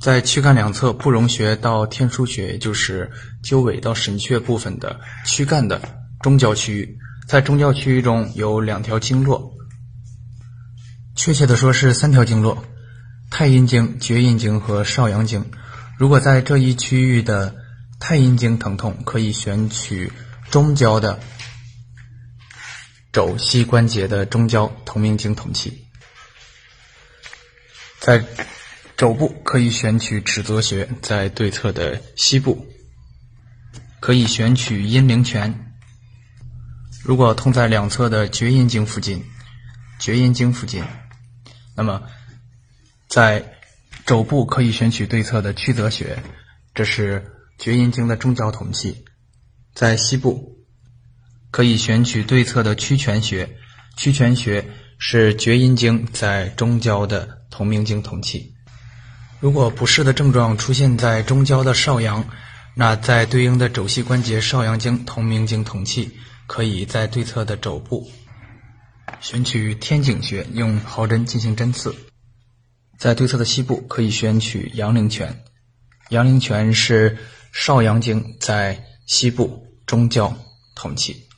在躯干两侧不容穴到天枢穴，也就是鸠尾到神阙部分的躯干的中焦区域，在中焦区域中有两条经络，确切的说是三条经络：太阴经、厥阴经和少阳经。如果在这一区域的太阴经疼痛，可以选取中焦的肘膝关节的中焦同名经统气；在肘部可以选取尺泽穴，在对侧的膝部可以选取阴陵泉。如果痛在两侧的厥阴经附近，厥阴经附近，那么在肘部可以选取对侧的曲泽穴，这是厥阴经的中焦统气；在膝部可以选取对侧的曲泉穴，曲泉穴是厥阴经在中焦的同名经统气。如果不适的症状出现在中焦的少阳，那在对应的肘膝关节少阳经同名经同气，可以在对侧的肘部选取天井穴，用毫针进行针刺。在对侧的膝部可以选取阳陵泉，阳陵泉是少阳经在膝部中焦同气。